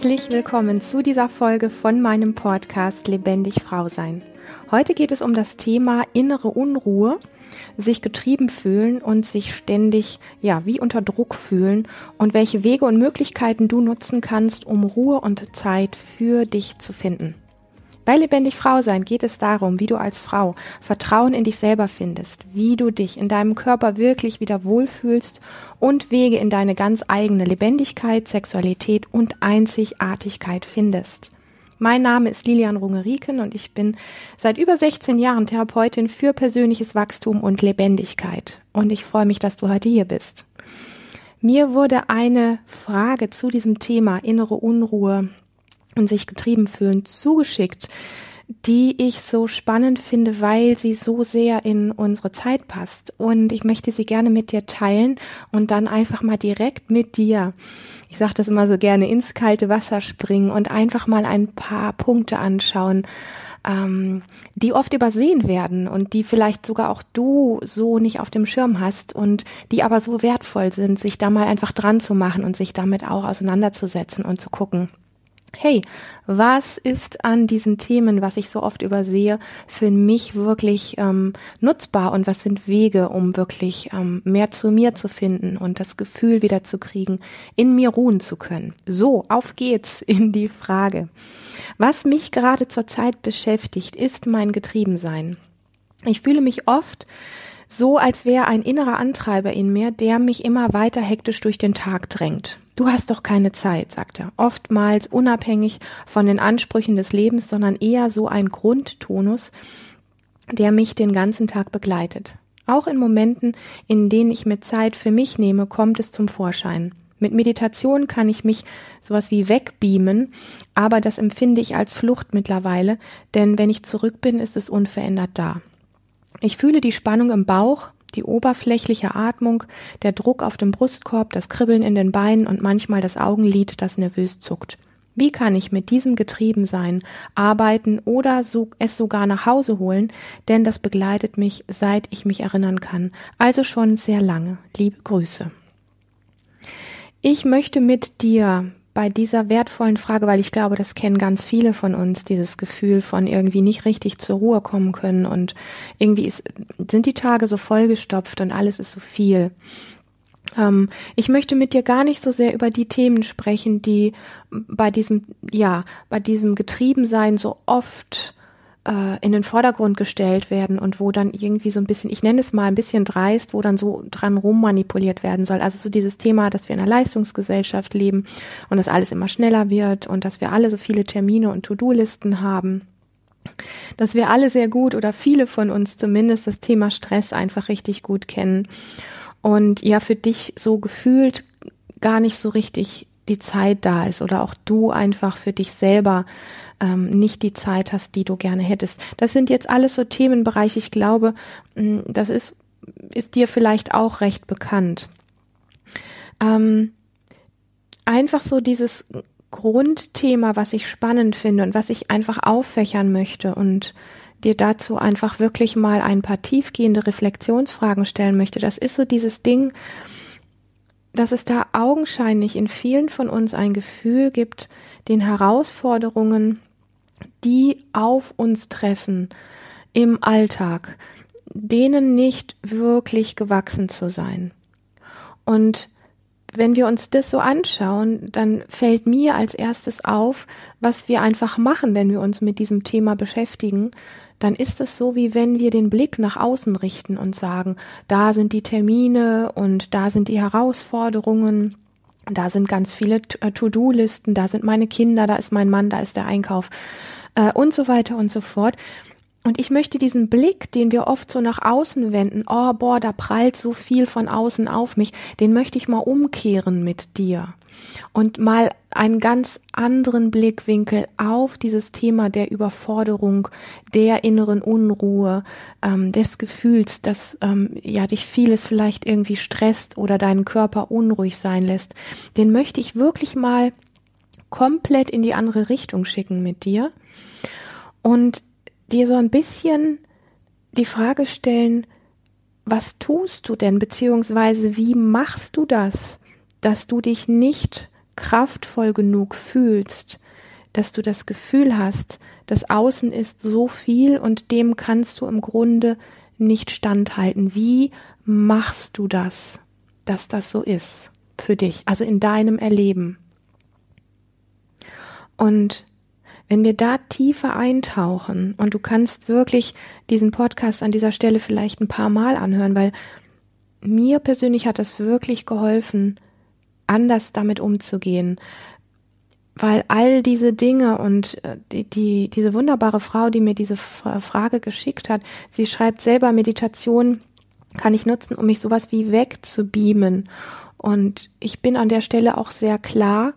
Herzlich willkommen zu dieser Folge von meinem Podcast Lebendig Frau sein. Heute geht es um das Thema innere Unruhe, sich getrieben fühlen und sich ständig, ja, wie unter Druck fühlen und welche Wege und Möglichkeiten du nutzen kannst, um Ruhe und Zeit für dich zu finden. Bei Lebendig Frau sein geht es darum, wie du als Frau Vertrauen in dich selber findest, wie du dich in deinem Körper wirklich wieder wohlfühlst und Wege in deine ganz eigene Lebendigkeit, Sexualität und Einzigartigkeit findest. Mein Name ist Lilian Rungeriken und ich bin seit über 16 Jahren Therapeutin für persönliches Wachstum und Lebendigkeit. Und ich freue mich, dass du heute hier bist. Mir wurde eine Frage zu diesem Thema innere Unruhe und sich getrieben fühlen zugeschickt, die ich so spannend finde, weil sie so sehr in unsere Zeit passt. Und ich möchte sie gerne mit dir teilen und dann einfach mal direkt mit dir, ich sage das immer so gerne, ins kalte Wasser springen und einfach mal ein paar Punkte anschauen, ähm, die oft übersehen werden und die vielleicht sogar auch du so nicht auf dem Schirm hast und die aber so wertvoll sind, sich da mal einfach dran zu machen und sich damit auch auseinanderzusetzen und zu gucken hey, was ist an diesen Themen, was ich so oft übersehe, für mich wirklich ähm, nutzbar und was sind Wege, um wirklich ähm, mehr zu mir zu finden und das Gefühl wieder zu kriegen, in mir ruhen zu können. So, auf geht's in die Frage. Was mich gerade zurzeit beschäftigt, ist mein Getriebensein. Ich fühle mich oft so, als wäre ein innerer Antreiber in mir, der mich immer weiter hektisch durch den Tag drängt. Du hast doch keine Zeit, sagt er, oftmals unabhängig von den Ansprüchen des Lebens, sondern eher so ein Grundtonus, der mich den ganzen Tag begleitet. Auch in Momenten, in denen ich mir Zeit für mich nehme, kommt es zum Vorschein. Mit Meditation kann ich mich sowas wie wegbeamen, aber das empfinde ich als Flucht mittlerweile, denn wenn ich zurück bin, ist es unverändert da. Ich fühle die Spannung im Bauch, die oberflächliche Atmung, der Druck auf dem Brustkorb, das Kribbeln in den Beinen und manchmal das Augenlid, das nervös zuckt. Wie kann ich mit diesem getrieben sein, arbeiten oder so, es sogar nach Hause holen, denn das begleitet mich, seit ich mich erinnern kann, also schon sehr lange. Liebe Grüße. Ich möchte mit dir bei dieser wertvollen Frage, weil ich glaube, das kennen ganz viele von uns, dieses Gefühl von irgendwie nicht richtig zur Ruhe kommen können und irgendwie ist, sind die Tage so vollgestopft und alles ist so viel. Ähm, ich möchte mit dir gar nicht so sehr über die Themen sprechen, die bei diesem, ja, bei diesem Getriebensein so oft äh, in den Vordergrund gestellt werden und wo dann irgendwie so ein bisschen, ich nenne es mal ein bisschen dreist, wo dann so dran rummanipuliert werden soll. Also so dieses Thema, dass wir in einer Leistungsgesellschaft leben und dass alles immer schneller wird und dass wir alle so viele Termine und To-Do-Listen haben dass wir alle sehr gut oder viele von uns zumindest das Thema Stress einfach richtig gut kennen und ja für dich so gefühlt gar nicht so richtig die Zeit da ist oder auch du einfach für dich selber ähm, nicht die Zeit hast, die du gerne hättest. Das sind jetzt alles so Themenbereiche, ich glaube, mm, das ist, ist dir vielleicht auch recht bekannt. Ähm, einfach so dieses Grundthema, was ich spannend finde und was ich einfach auffächern möchte und dir dazu einfach wirklich mal ein paar tiefgehende Reflexionsfragen stellen möchte. Das ist so dieses Ding, dass es da augenscheinlich in vielen von uns ein Gefühl gibt, den Herausforderungen die auf uns treffen im Alltag, denen nicht wirklich gewachsen zu sein. Und wenn wir uns das so anschauen, dann fällt mir als erstes auf, was wir einfach machen, wenn wir uns mit diesem Thema beschäftigen, dann ist es so, wie wenn wir den Blick nach außen richten und sagen, da sind die Termine und da sind die Herausforderungen, da sind ganz viele äh, To-Do-Listen, da sind meine Kinder, da ist mein Mann, da ist der Einkauf äh, und so weiter und so fort. Und ich möchte diesen Blick, den wir oft so nach außen wenden, oh boah, da prallt so viel von außen auf mich, den möchte ich mal umkehren mit dir. Und mal einen ganz anderen Blickwinkel auf dieses Thema der Überforderung, der inneren Unruhe, ähm, des Gefühls, dass ähm, ja dich vieles vielleicht irgendwie stresst oder deinen Körper unruhig sein lässt, den möchte ich wirklich mal komplett in die andere Richtung schicken mit dir. Und dir so ein bisschen die Frage stellen, was tust du denn, beziehungsweise wie machst du das, dass du dich nicht kraftvoll genug fühlst, dass du das Gefühl hast, das Außen ist so viel und dem kannst du im Grunde nicht standhalten. Wie machst du das, dass das so ist für dich, also in deinem Erleben? Und wenn wir da tiefer eintauchen und du kannst wirklich diesen Podcast an dieser Stelle vielleicht ein paar Mal anhören, weil mir persönlich hat das wirklich geholfen, anders damit umzugehen, weil all diese Dinge und äh, die, die, diese wunderbare Frau, die mir diese Frage geschickt hat, sie schreibt selber, Meditation kann ich nutzen, um mich sowas wie wegzubeamen. Und ich bin an der Stelle auch sehr klar,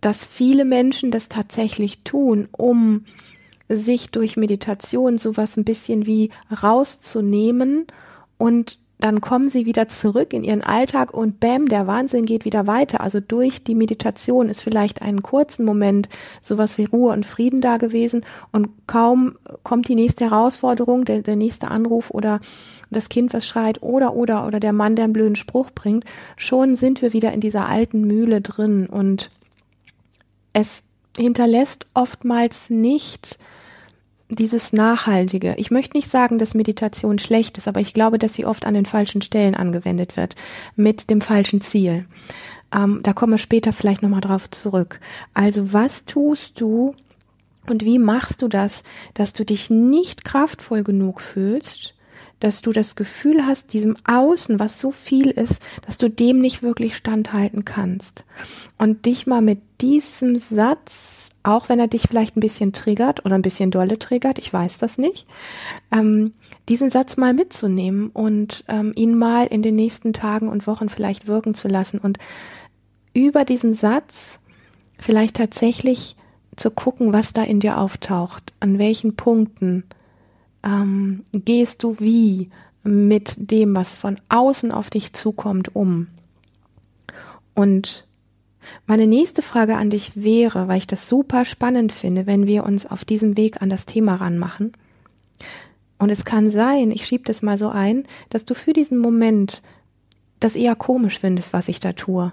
dass viele Menschen das tatsächlich tun, um sich durch Meditation sowas ein bisschen wie rauszunehmen und dann kommen sie wieder zurück in ihren Alltag und bam, der Wahnsinn geht wieder weiter. Also durch die Meditation ist vielleicht einen kurzen Moment sowas wie Ruhe und Frieden da gewesen und kaum kommt die nächste Herausforderung, der, der nächste Anruf oder das Kind, was schreit oder, oder, oder der Mann, der einen blöden Spruch bringt, schon sind wir wieder in dieser alten Mühle drin und es hinterlässt oftmals nicht dieses Nachhaltige. Ich möchte nicht sagen, dass Meditation schlecht ist, aber ich glaube, dass sie oft an den falschen Stellen angewendet wird, mit dem falschen Ziel. Ähm, da kommen wir später vielleicht nochmal drauf zurück. Also was tust du und wie machst du das, dass du dich nicht kraftvoll genug fühlst, dass du das Gefühl hast, diesem Außen, was so viel ist, dass du dem nicht wirklich standhalten kannst. Und dich mal mit diesem Satz, auch wenn er dich vielleicht ein bisschen triggert oder ein bisschen dolle triggert, ich weiß das nicht, ähm, diesen Satz mal mitzunehmen und ähm, ihn mal in den nächsten Tagen und Wochen vielleicht wirken zu lassen und über diesen Satz vielleicht tatsächlich zu gucken, was da in dir auftaucht, an welchen Punkten ähm, gehst du wie mit dem, was von außen auf dich zukommt, um? Und meine nächste Frage an dich wäre, weil ich das super spannend finde, wenn wir uns auf diesem Weg an das Thema ranmachen. Und es kann sein, ich schiebe das mal so ein, dass du für diesen Moment das eher komisch findest, was ich da tue.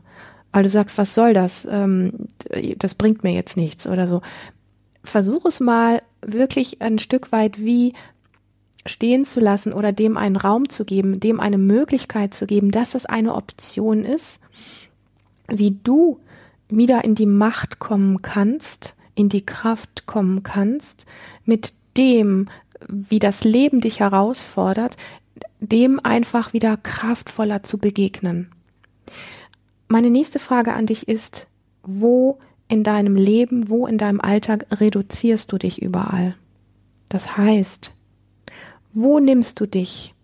Weil du sagst, was soll das? Ähm, das bringt mir jetzt nichts oder so. Versuch es mal wirklich ein Stück weit wie stehen zu lassen oder dem einen Raum zu geben, dem eine Möglichkeit zu geben, dass es eine Option ist, wie du wieder in die Macht kommen kannst, in die Kraft kommen kannst, mit dem, wie das Leben dich herausfordert, dem einfach wieder kraftvoller zu begegnen. Meine nächste Frage an dich ist, wo in deinem Leben, wo in deinem Alltag reduzierst du dich überall? Das heißt, wo nimmst du dich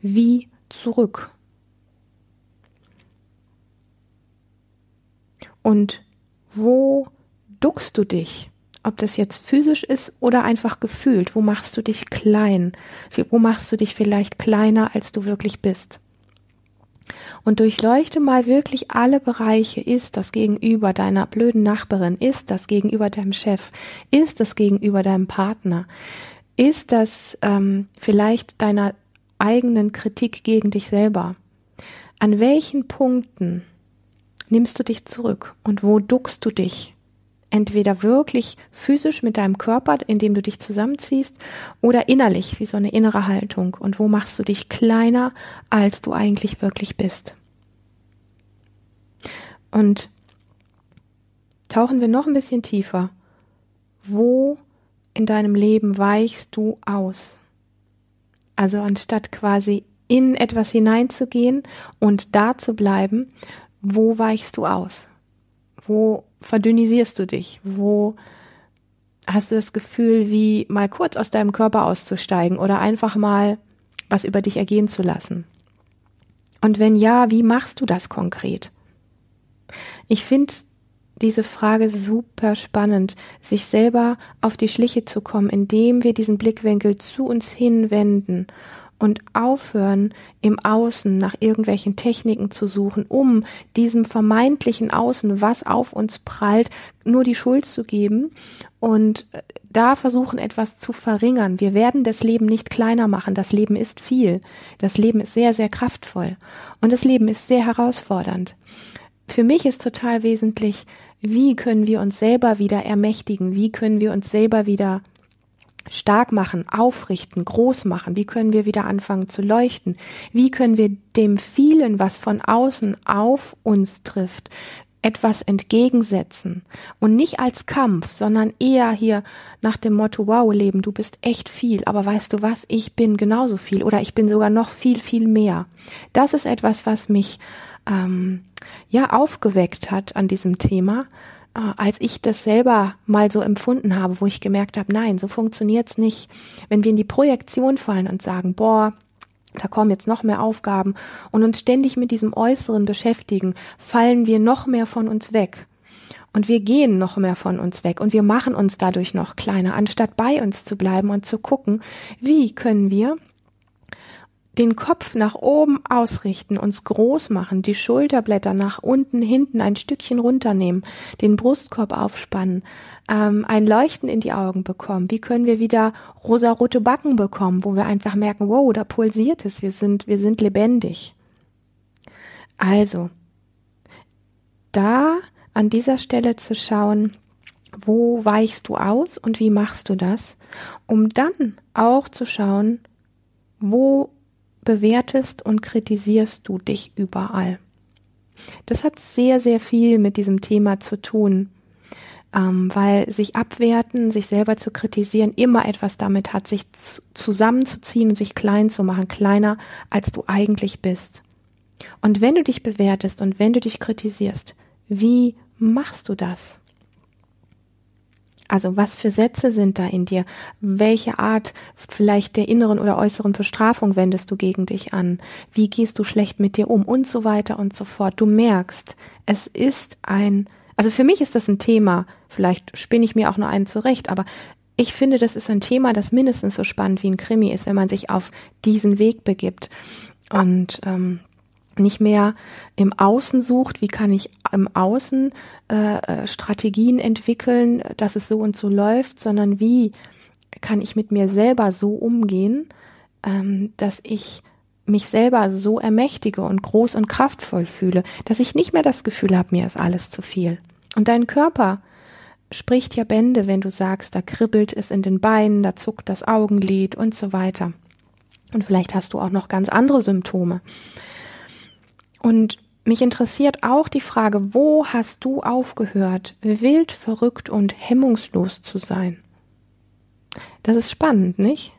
wie zurück? Und wo duckst du dich? Ob das jetzt physisch ist oder einfach gefühlt. Wo machst du dich klein? Wo machst du dich vielleicht kleiner, als du wirklich bist? Und durchleuchte mal wirklich alle Bereiche. Ist das gegenüber deiner blöden Nachbarin? Ist das gegenüber deinem Chef? Ist das gegenüber deinem Partner? Ist das ähm, vielleicht deiner eigenen Kritik gegen dich selber? An welchen Punkten nimmst du dich zurück und wo duckst du dich? Entweder wirklich physisch mit deinem Körper, indem du dich zusammenziehst, oder innerlich, wie so eine innere Haltung. Und wo machst du dich kleiner, als du eigentlich wirklich bist? Und tauchen wir noch ein bisschen tiefer. Wo in deinem Leben weichst du aus? Also anstatt quasi in etwas hineinzugehen und da zu bleiben, wo weichst du aus? Wo verdünnisierst du dich? Wo hast du das Gefühl, wie mal kurz aus deinem Körper auszusteigen oder einfach mal was über dich ergehen zu lassen? Und wenn ja, wie machst du das konkret? Ich finde diese Frage super spannend, sich selber auf die Schliche zu kommen, indem wir diesen Blickwinkel zu uns hinwenden und aufhören, im Außen nach irgendwelchen Techniken zu suchen, um diesem vermeintlichen Außen, was auf uns prallt, nur die Schuld zu geben und da versuchen, etwas zu verringern. Wir werden das Leben nicht kleiner machen. Das Leben ist viel. Das Leben ist sehr, sehr kraftvoll. Und das Leben ist sehr herausfordernd. Für mich ist total wesentlich, wie können wir uns selber wieder ermächtigen, wie können wir uns selber wieder stark machen, aufrichten, groß machen, wie können wir wieder anfangen zu leuchten, wie können wir dem vielen, was von außen auf uns trifft, etwas entgegensetzen? Und nicht als Kampf, sondern eher hier nach dem Motto, wow, Leben, du bist echt viel, aber weißt du was, ich bin genauso viel oder ich bin sogar noch viel, viel mehr. Das ist etwas, was mich ähm, ja aufgeweckt hat an diesem Thema, äh, als ich das selber mal so empfunden habe, wo ich gemerkt habe, nein, so funktioniert's nicht. Wenn wir in die Projektion fallen und sagen, boah, da kommen jetzt noch mehr Aufgaben und uns ständig mit diesem Äußeren beschäftigen, fallen wir noch mehr von uns weg. Und wir gehen noch mehr von uns weg und wir machen uns dadurch noch kleiner, anstatt bei uns zu bleiben und zu gucken, wie können wir den Kopf nach oben ausrichten, uns groß machen, die Schulterblätter nach unten, hinten ein Stückchen runternehmen, den Brustkorb aufspannen, ähm, ein Leuchten in die Augen bekommen. Wie können wir wieder rosarote Backen bekommen, wo wir einfach merken, wow, da pulsiert es, wir sind, wir sind lebendig. Also, da an dieser Stelle zu schauen, wo weichst du aus und wie machst du das, um dann auch zu schauen, wo bewertest und kritisierst du dich überall. Das hat sehr, sehr viel mit diesem Thema zu tun, ähm, weil sich abwerten, sich selber zu kritisieren, immer etwas damit hat, sich zusammenzuziehen und sich klein zu machen, kleiner als du eigentlich bist. Und wenn du dich bewertest und wenn du dich kritisierst, wie machst du das? Also was für Sätze sind da in dir? Welche Art vielleicht der inneren oder äußeren Bestrafung wendest du gegen dich an? Wie gehst du schlecht mit dir um? Und so weiter und so fort. Du merkst, es ist ein, also für mich ist das ein Thema, vielleicht spinne ich mir auch nur einen zurecht, aber ich finde, das ist ein Thema, das mindestens so spannend wie ein Krimi ist, wenn man sich auf diesen Weg begibt. Und ähm, nicht mehr im Außen sucht, wie kann ich im Außen äh, äh, Strategien entwickeln, dass es so und so läuft, sondern wie kann ich mit mir selber so umgehen, ähm, dass ich mich selber so ermächtige und groß und kraftvoll fühle, dass ich nicht mehr das Gefühl habe, mir ist alles zu viel. Und dein Körper spricht ja Bände, wenn du sagst, da kribbelt es in den Beinen, da zuckt das Augenlid und so weiter. Und vielleicht hast du auch noch ganz andere Symptome. Und mich interessiert auch die Frage, wo hast du aufgehört, wild, verrückt und hemmungslos zu sein? Das ist spannend, nicht?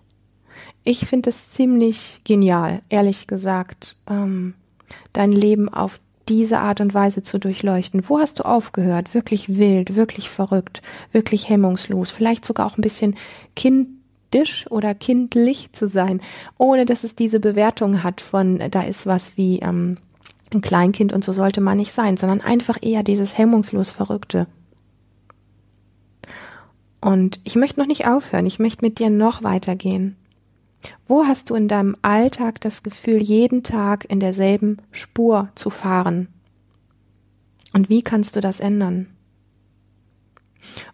Ich finde es ziemlich genial, ehrlich gesagt, ähm, dein Leben auf diese Art und Weise zu durchleuchten. Wo hast du aufgehört, wirklich wild, wirklich verrückt, wirklich hemmungslos, vielleicht sogar auch ein bisschen kindisch oder kindlich zu sein, ohne dass es diese Bewertung hat von, da ist was wie, ähm, ein Kleinkind und so sollte man nicht sein, sondern einfach eher dieses hemmungslos Verrückte. Und ich möchte noch nicht aufhören, ich möchte mit dir noch weitergehen. Wo hast du in deinem Alltag das Gefühl, jeden Tag in derselben Spur zu fahren? Und wie kannst du das ändern?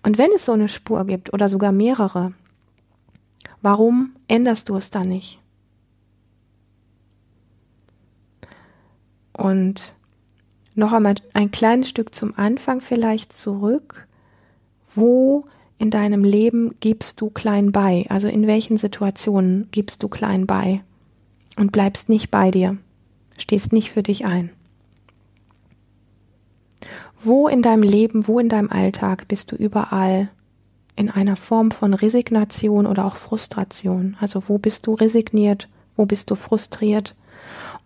Und wenn es so eine Spur gibt oder sogar mehrere, warum änderst du es dann nicht? Und noch einmal ein kleines Stück zum Anfang vielleicht zurück. Wo in deinem Leben gibst du klein bei? Also in welchen Situationen gibst du klein bei? Und bleibst nicht bei dir, stehst nicht für dich ein. Wo in deinem Leben, wo in deinem Alltag bist du überall in einer Form von Resignation oder auch Frustration? Also wo bist du resigniert? Wo bist du frustriert?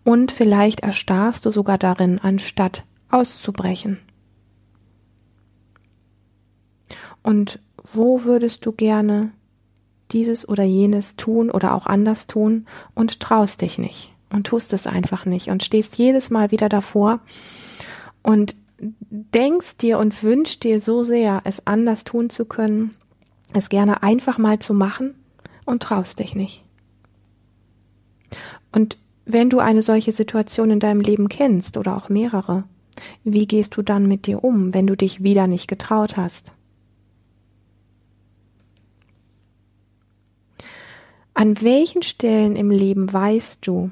Und vielleicht erstarrst du sogar darin, anstatt auszubrechen. Und wo würdest du gerne dieses oder jenes tun oder auch anders tun und traust dich nicht und tust es einfach nicht und stehst jedes Mal wieder davor und denkst dir und wünschst dir so sehr, es anders tun zu können, es gerne einfach mal zu machen und traust dich nicht. Und wenn du eine solche Situation in deinem Leben kennst oder auch mehrere, wie gehst du dann mit dir um, wenn du dich wieder nicht getraut hast? An welchen Stellen im Leben weißt du,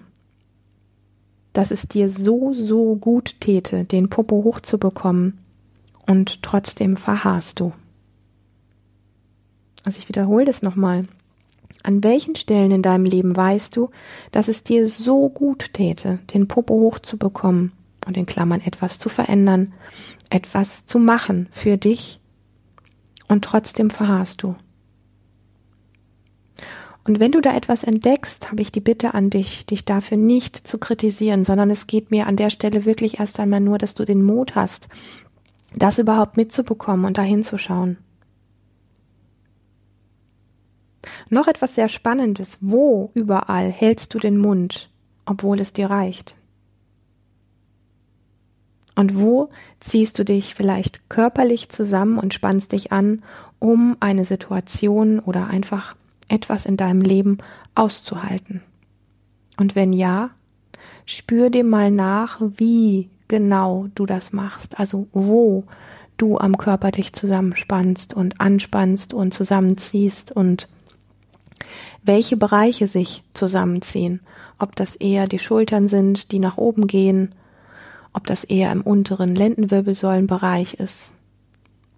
dass es dir so, so gut täte, den Popo hochzubekommen und trotzdem verharrst du. Also ich wiederhole das nochmal. An welchen Stellen in deinem Leben weißt du, dass es dir so gut täte, den Popo hochzubekommen und in Klammern etwas zu verändern, etwas zu machen für dich und trotzdem verharrst du. Und wenn du da etwas entdeckst, habe ich die Bitte an dich, dich dafür nicht zu kritisieren, sondern es geht mir an der Stelle wirklich erst einmal nur, dass du den Mut hast, das überhaupt mitzubekommen und dahin zu schauen. Noch etwas sehr Spannendes. Wo überall hältst du den Mund, obwohl es dir reicht? Und wo ziehst du dich vielleicht körperlich zusammen und spannst dich an, um eine Situation oder einfach etwas in deinem Leben auszuhalten? Und wenn ja, spür dir mal nach, wie genau du das machst, also wo du am Körper dich zusammenspannst und anspannst und zusammenziehst und welche Bereiche sich zusammenziehen, ob das eher die Schultern sind, die nach oben gehen, ob das eher im unteren Lendenwirbelsäulenbereich ist,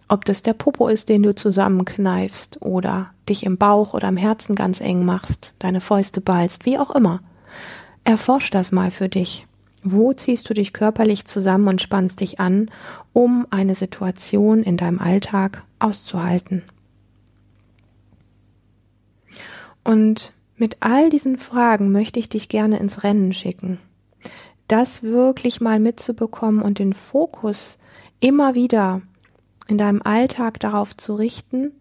ob das der Popo ist, den du zusammenkneifst oder dich im Bauch oder im Herzen ganz eng machst, deine Fäuste ballst, wie auch immer. Erforsch das mal für dich. Wo ziehst du dich körperlich zusammen und spannst dich an, um eine Situation in deinem Alltag auszuhalten? Und mit all diesen Fragen möchte ich dich gerne ins Rennen schicken. Das wirklich mal mitzubekommen und den Fokus immer wieder in deinem Alltag darauf zu richten,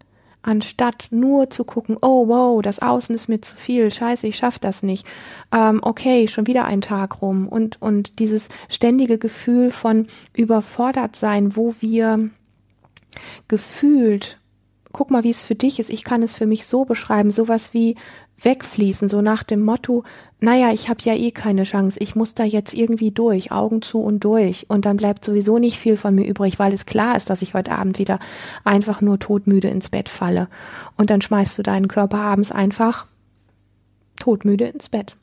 anstatt nur zu gucken, oh wow, das Außen ist mir zu viel, scheiße, ich schaff das nicht, ähm, okay, schon wieder ein Tag rum. Und und dieses ständige Gefühl von überfordert sein, wo wir gefühlt, guck mal, wie es für dich ist, ich kann es für mich so beschreiben, sowas wie wegfließen, so nach dem Motto, naja, ich habe ja eh keine Chance, ich muss da jetzt irgendwie durch, Augen zu und durch. Und dann bleibt sowieso nicht viel von mir übrig, weil es klar ist, dass ich heute Abend wieder einfach nur todmüde ins Bett falle. Und dann schmeißt du deinen Körper abends einfach todmüde ins Bett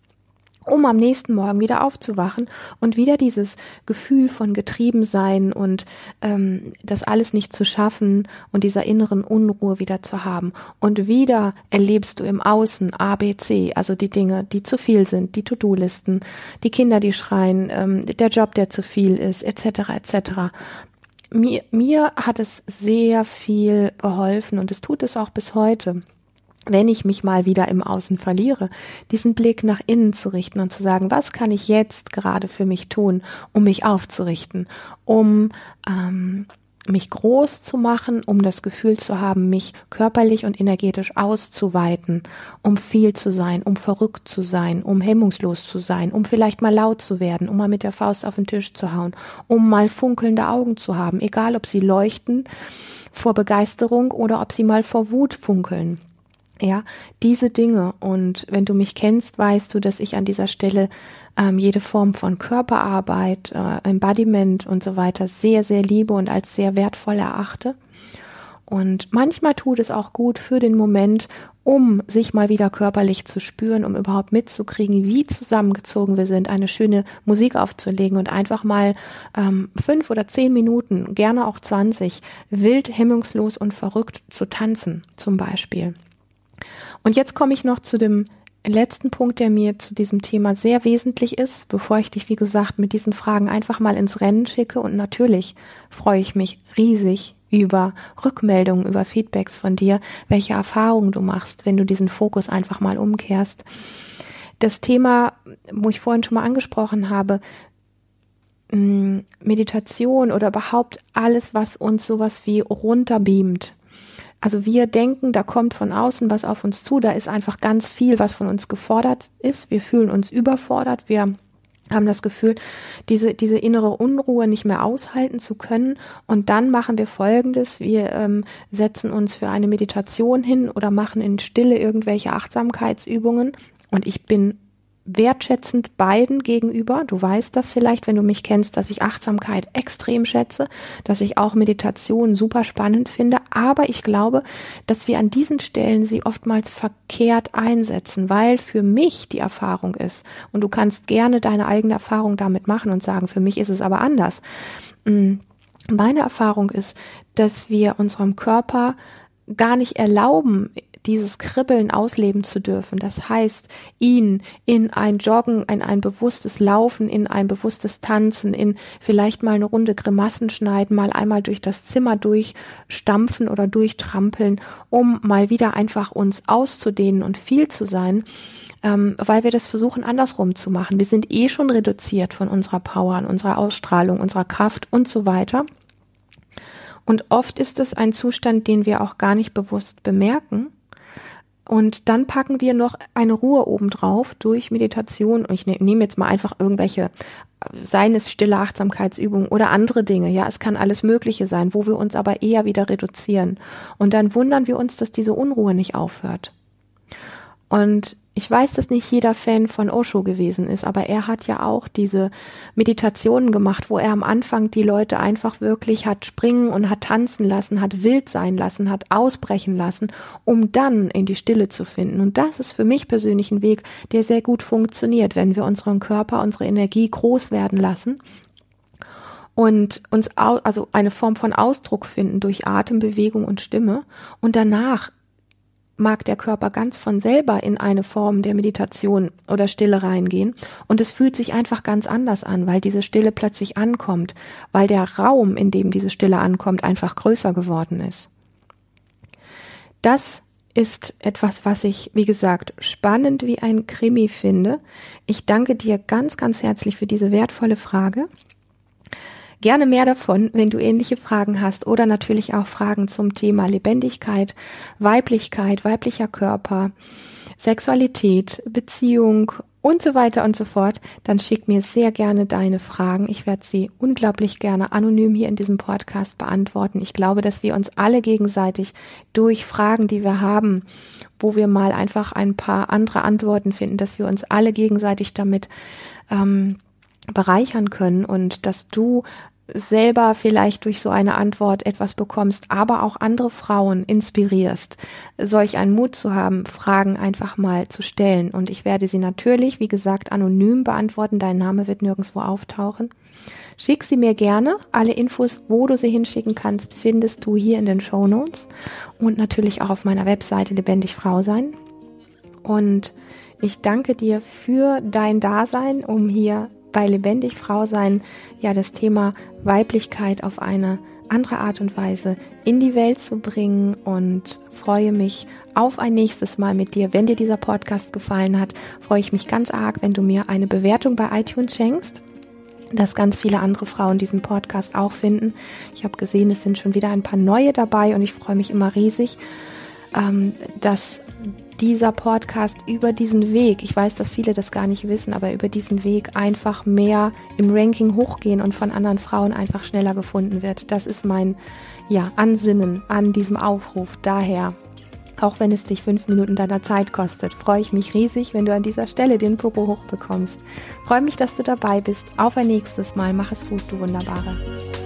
um am nächsten Morgen wieder aufzuwachen und wieder dieses Gefühl von Getriebensein und ähm, das alles nicht zu schaffen und dieser inneren Unruhe wieder zu haben. Und wieder erlebst du im Außen A, B, C, also die Dinge, die zu viel sind, die To-Do-Listen, die Kinder, die schreien, ähm, der Job, der zu viel ist, etc., etc. Mir, mir hat es sehr viel geholfen und es tut es auch bis heute wenn ich mich mal wieder im Außen verliere, diesen Blick nach innen zu richten und zu sagen, was kann ich jetzt gerade für mich tun, um mich aufzurichten, um ähm, mich groß zu machen, um das Gefühl zu haben, mich körperlich und energetisch auszuweiten, um viel zu sein, um verrückt zu sein, um hemmungslos zu sein, um vielleicht mal laut zu werden, um mal mit der Faust auf den Tisch zu hauen, um mal funkelnde Augen zu haben, egal ob sie leuchten vor Begeisterung oder ob sie mal vor Wut funkeln. Ja, diese Dinge. Und wenn du mich kennst, weißt du, dass ich an dieser Stelle ähm, jede Form von Körperarbeit, äh, Embodiment und so weiter sehr, sehr liebe und als sehr wertvoll erachte. Und manchmal tut es auch gut für den Moment, um sich mal wieder körperlich zu spüren, um überhaupt mitzukriegen, wie zusammengezogen wir sind, eine schöne Musik aufzulegen und einfach mal ähm, fünf oder zehn Minuten, gerne auch zwanzig, wild, hemmungslos und verrückt zu tanzen, zum Beispiel. Und jetzt komme ich noch zu dem letzten Punkt, der mir zu diesem Thema sehr wesentlich ist, bevor ich dich, wie gesagt, mit diesen Fragen einfach mal ins Rennen schicke. Und natürlich freue ich mich riesig über Rückmeldungen, über Feedbacks von dir, welche Erfahrungen du machst, wenn du diesen Fokus einfach mal umkehrst. Das Thema, wo ich vorhin schon mal angesprochen habe, mm, Meditation oder überhaupt alles, was uns sowas wie runterbeamt, also wir denken, da kommt von außen was auf uns zu, da ist einfach ganz viel, was von uns gefordert ist. Wir fühlen uns überfordert, wir haben das Gefühl, diese, diese innere Unruhe nicht mehr aushalten zu können. Und dann machen wir Folgendes. Wir ähm, setzen uns für eine Meditation hin oder machen in Stille irgendwelche Achtsamkeitsübungen. Und ich bin wertschätzend beiden gegenüber. Du weißt das vielleicht, wenn du mich kennst, dass ich Achtsamkeit extrem schätze, dass ich auch Meditation super spannend finde. Aber ich glaube, dass wir an diesen Stellen sie oftmals verkehrt einsetzen, weil für mich die Erfahrung ist, und du kannst gerne deine eigene Erfahrung damit machen und sagen, für mich ist es aber anders. Mm, Meine Erfahrung ist, dass wir unserem Körper gar nicht erlauben, dieses Kribbeln ausleben zu dürfen. Das heißt, ihn in ein Joggen, in ein bewusstes Laufen, in ein bewusstes Tanzen, in vielleicht mal eine Runde Grimassen schneiden, mal einmal durch das Zimmer durchstampfen oder durchtrampeln, um mal wieder einfach uns auszudehnen und viel zu sein ähm, weil wir das versuchen andersrum zu machen. Wir sind eh schon reduziert von unserer Power, unserer Ausstrahlung, unserer Kraft und so weiter. Und oft ist es ein Zustand, den wir auch gar nicht bewusst bemerken. Und dann packen wir noch eine Ruhe obendrauf durch Meditation. Und ich ne-, nehme jetzt mal einfach irgendwelche, seien es stille Achtsamkeitsübungen oder andere Dinge. Ja, es kann alles Mögliche sein, wo wir uns aber eher wieder reduzieren. Und dann wundern wir uns, dass diese Unruhe nicht aufhört. Und ich weiß, dass nicht jeder Fan von Osho gewesen ist, aber er hat ja auch diese Meditationen gemacht, wo er am Anfang die Leute einfach wirklich hat springen und hat tanzen lassen, hat wild sein lassen, hat ausbrechen lassen, um dann in die Stille zu finden. Und das ist für mich persönlich ein Weg, der sehr gut funktioniert, wenn wir unseren Körper, unsere Energie groß werden lassen und uns also eine Form von Ausdruck finden durch Atem, Bewegung und Stimme und danach mag der Körper ganz von selber in eine Form der Meditation oder Stille reingehen und es fühlt sich einfach ganz anders an, weil diese Stille plötzlich ankommt, weil der Raum, in dem diese Stille ankommt, einfach größer geworden ist. Das ist etwas, was ich, wie gesagt, spannend wie ein Krimi finde. Ich danke dir ganz, ganz herzlich für diese wertvolle Frage. Gerne mehr davon, wenn du ähnliche Fragen hast oder natürlich auch Fragen zum Thema Lebendigkeit, Weiblichkeit, weiblicher Körper, Sexualität, Beziehung und so weiter und so fort, dann schick mir sehr gerne deine Fragen. Ich werde sie unglaublich gerne anonym hier in diesem Podcast beantworten. Ich glaube, dass wir uns alle gegenseitig durch Fragen, die wir haben, wo wir mal einfach ein paar andere Antworten finden, dass wir uns alle gegenseitig damit ähm, bereichern können und dass du selber vielleicht durch so eine Antwort etwas bekommst, aber auch andere Frauen inspirierst, solch einen Mut zu haben, Fragen einfach mal zu stellen. Und ich werde sie natürlich, wie gesagt, anonym beantworten. Dein Name wird nirgendwo auftauchen. Schick sie mir gerne. Alle Infos, wo du sie hinschicken kannst, findest du hier in den Show Notes und natürlich auch auf meiner Webseite Lebendig Frau sein. Und ich danke dir für dein Dasein, um hier bei Lebendig Frau sein ja das Thema Weiblichkeit auf eine andere Art und Weise in die Welt zu bringen und freue mich auf ein nächstes Mal mit dir. Wenn dir dieser Podcast gefallen hat, freue ich mich ganz arg, wenn du mir eine Bewertung bei iTunes schenkst dass ganz viele andere Frauen diesen Podcast auch finden. Ich habe gesehen, es sind schon wieder ein paar neue dabei und ich freue mich immer riesig, ähm, dass dieser Podcast über diesen Weg, ich weiß, dass viele das gar nicht wissen, aber über diesen Weg einfach mehr im Ranking hochgehen und von anderen Frauen einfach schneller gefunden wird. Das ist mein ja, Ansinnen an diesem Aufruf. Daher, auch wenn es dich fünf Minuten deiner Zeit kostet, freue ich mich riesig, wenn du an dieser Stelle den Popo hochbekommst. Freue mich, dass du dabei bist. Auf ein nächstes Mal. Mach es gut, du Wunderbare.